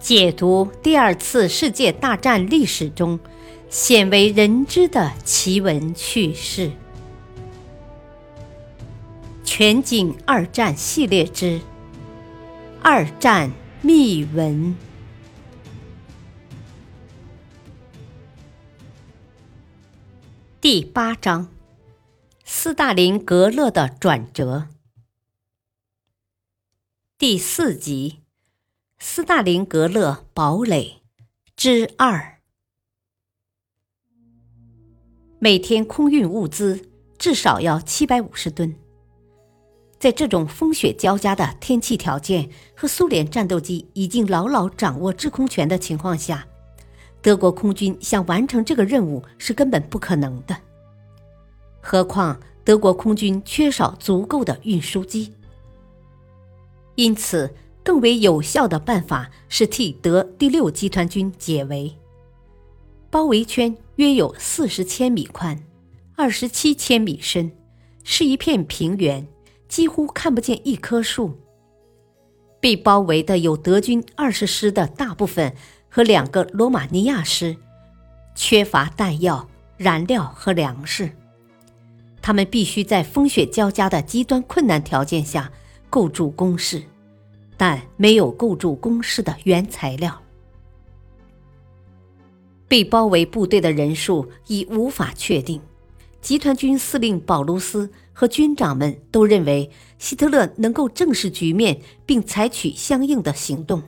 解读第二次世界大战历史中鲜为人知的奇闻趣事，《全景二战系列之二战秘闻》第八章：斯大林格勒的转折，第四集。斯大林格勒堡垒之二，每天空运物资至少要七百五十吨。在这种风雪交加的天气条件和苏联战斗机已经牢牢掌握制空权的情况下，德国空军想完成这个任务是根本不可能的。何况德国空军缺少足够的运输机，因此。更为有效的办法是替德第六集团军解围。包围圈约有四十千米宽，二十七千米深，是一片平原，几乎看不见一棵树。被包围的有德军二十师的大部分和两个罗马尼亚师，缺乏弹药、燃料和粮食。他们必须在风雪交加的极端困难条件下构筑工事。但没有构筑工事的原材料，被包围部队的人数已无法确定。集团军司令保卢斯和军长们都认为希特勒能够正视局面并采取相应的行动。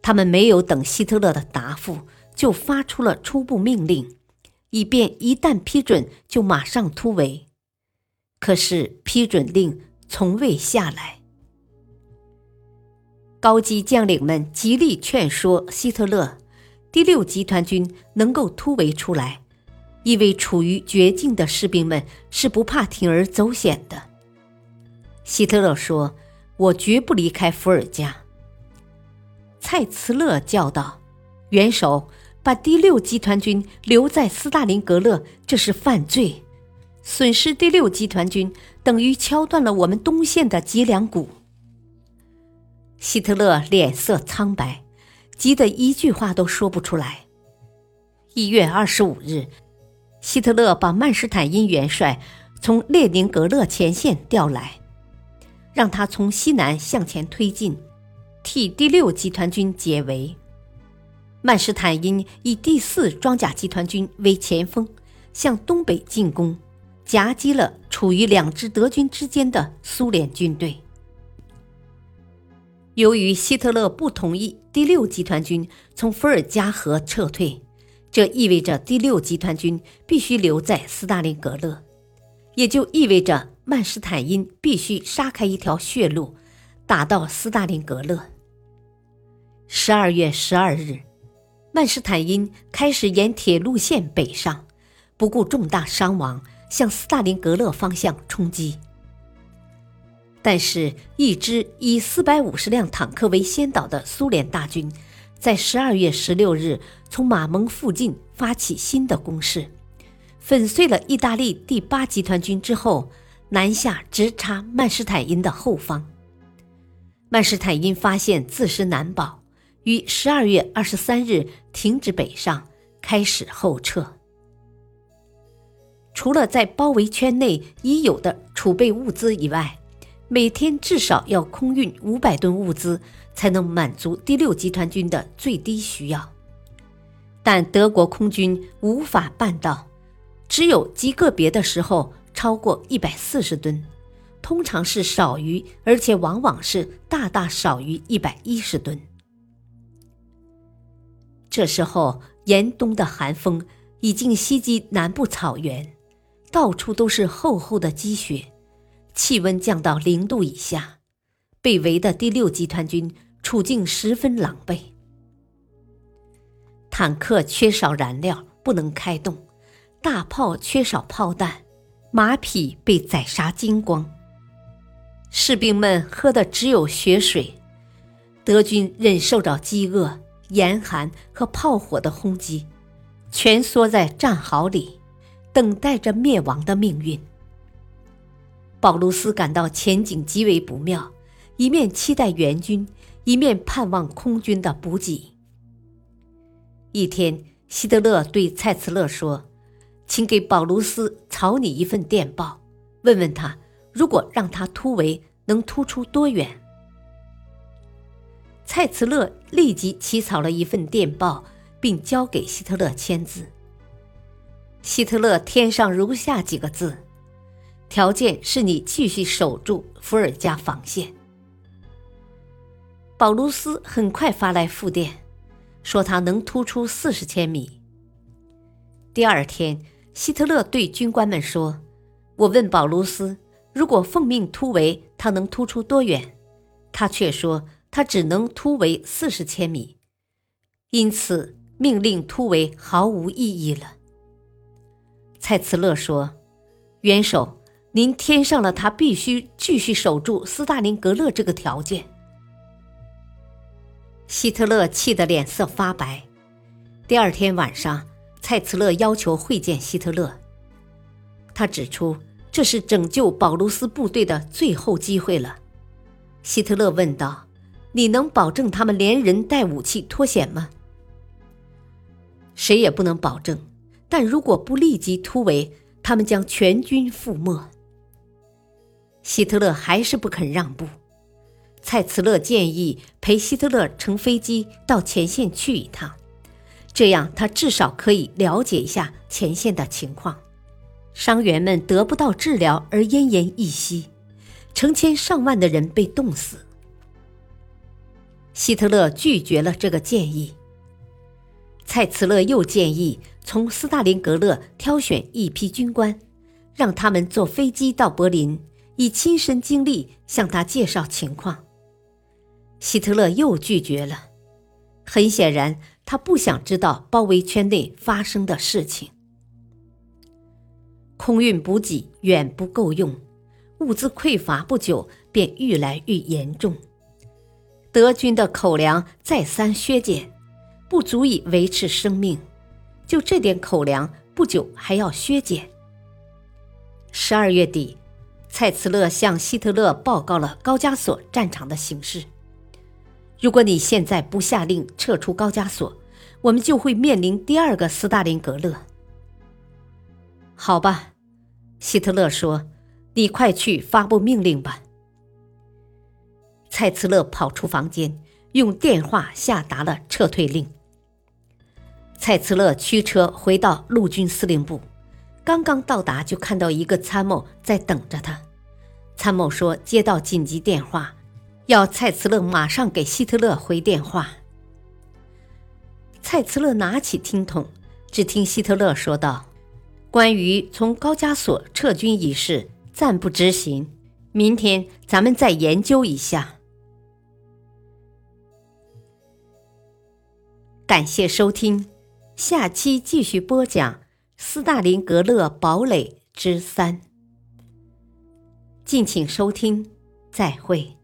他们没有等希特勒的答复，就发出了初步命令，以便一旦批准就马上突围。可是批准令从未下来。高级将领们极力劝说希特勒，第六集团军能够突围出来，因为处于绝境的士兵们是不怕铤而走险的。希特勒说：“我绝不离开伏尔加。”蔡茨勒叫道：“元首，把第六集团军留在斯大林格勒，这是犯罪。损失第六集团军，等于敲断了我们东线的脊梁骨。”希特勒脸色苍白，急得一句话都说不出来。一月二十五日，希特勒把曼施坦因元帅从列宁格勒前线调来，让他从西南向前推进，替第六集团军解围。曼施坦因以第四装甲集团军为前锋，向东北进攻，夹击了处于两支德军之间的苏联军队。由于希特勒不同意第六集团军从伏尔加河撤退，这意味着第六集团军必须留在斯大林格勒，也就意味着曼施坦因必须杀开一条血路，打到斯大林格勒。十二月十二日，曼施坦因开始沿铁路线北上，不顾重大伤亡，向斯大林格勒方向冲击。但是，一支以四百五十辆坦克为先导的苏联大军，在十二月十六日从马蒙附近发起新的攻势，粉碎了意大利第八集团军之后，南下直插曼施坦因的后方。曼施坦因发现自身难保，于十二月二十三日停止北上，开始后撤。除了在包围圈内已有的储备物资以外，每天至少要空运五百吨物资，才能满足第六集团军的最低需要。但德国空军无法办到，只有极个别的时候超过一百四十吨，通常是少于，而且往往是大大少于一百一十吨。这时候，严冬的寒风已经袭击南部草原，到处都是厚厚的积雪。气温降到零度以下，被围的第六集团军处境十分狼狈。坦克缺少燃料，不能开动；大炮缺少炮弹，马匹被宰杀精光。士兵们喝的只有血水。德军忍受着饥饿、严寒和炮火的轰击，蜷缩在战壕里，等待着灭亡的命运。保卢斯感到前景极为不妙，一面期待援军，一面盼望空军的补给。一天，希特勒对蔡茨勒说：“请给保卢斯草拟一份电报，问问他，如果让他突围，能突出多远。”蔡茨勒立即起草了一份电报，并交给希特勒签字。希特勒添上如下几个字：“条件是你继续守住伏尔加防线。”保卢斯很快发来复电，说他能突出四十千米。第二天，希特勒对军官们说：“我问保卢斯，如果奉命突围，他能突出多远？他却说。”他只能突围四十千米，因此命令突围毫无意义了。蔡茨勒说：“元首，您添上了他必须继续守住斯大林格勒这个条件。”希特勒气得脸色发白。第二天晚上，蔡茨勒要求会见希特勒。他指出，这是拯救保卢斯部队的最后机会了。希特勒问道。你能保证他们连人带武器脱险吗？谁也不能保证。但如果不立即突围，他们将全军覆没。希特勒还是不肯让步。蔡茨勒建议陪希特勒乘飞机到前线去一趟，这样他至少可以了解一下前线的情况。伤员们得不到治疗而奄奄一息，成千上万的人被冻死。希特勒拒绝了这个建议。蔡茨勒又建议从斯大林格勒挑选一批军官，让他们坐飞机到柏林，以亲身经历向他介绍情况。希特勒又拒绝了。很显然，他不想知道包围圈内发生的事情。空运补给远不够用，物资匮乏，不久便愈来愈严重。德军的口粮再三削减，不足以维持生命。就这点口粮，不久还要削减。十二月底，蔡茨勒向希特勒报告了高加索战场的形势。如果你现在不下令撤出高加索，我们就会面临第二个斯大林格勒。好吧，希特勒说：“你快去发布命令吧。”蔡茨勒跑出房间，用电话下达了撤退令。蔡茨勒驱车回到陆军司令部，刚刚到达，就看到一个参谋在等着他。参谋说：“接到紧急电话，要蔡茨勒马上给希特勒回电话。”蔡茨勒拿起听筒，只听希特勒说道：“关于从高加索撤军一事，暂不执行，明天咱们再研究一下。”感谢收听，下期继续播讲《斯大林格勒堡垒之三》。敬请收听，再会。